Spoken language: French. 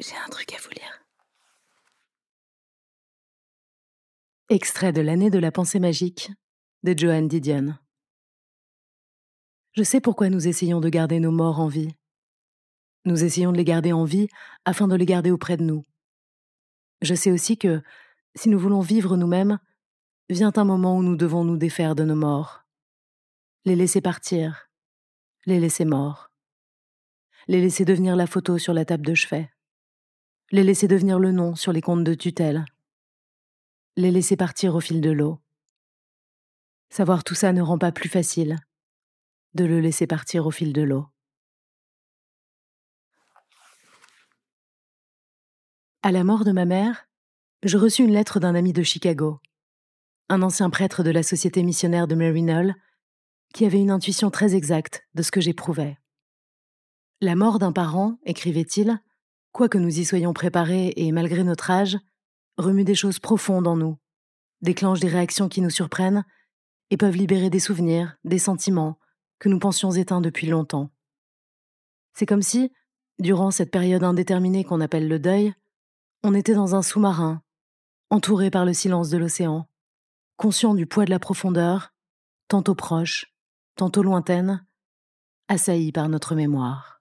J'ai un truc à vous lire. Extrait de l'année de la pensée magique de Johan Didion. Je sais pourquoi nous essayons de garder nos morts en vie. Nous essayons de les garder en vie afin de les garder auprès de nous. Je sais aussi que, si nous voulons vivre nous-mêmes, vient un moment où nous devons nous défaire de nos morts. Les laisser partir, les laisser morts. Les laisser devenir la photo sur la table de chevet. Les laisser devenir le nom sur les comptes de tutelle. Les laisser partir au fil de l'eau. Savoir tout ça ne rend pas plus facile de le laisser partir au fil de l'eau. À la mort de ma mère, je reçus une lettre d'un ami de Chicago, un ancien prêtre de la Société missionnaire de Maryknoll, qui avait une intuition très exacte de ce que j'éprouvais. La mort d'un parent, écrivait-il, quoique nous y soyons préparés et malgré notre âge, remue des choses profondes en nous, déclenche des réactions qui nous surprennent et peuvent libérer des souvenirs, des sentiments que nous pensions éteints depuis longtemps. C'est comme si, durant cette période indéterminée qu'on appelle le deuil, on était dans un sous-marin, entouré par le silence de l'océan, conscient du poids de la profondeur, tantôt proche, tantôt lointaine, assailli par notre mémoire.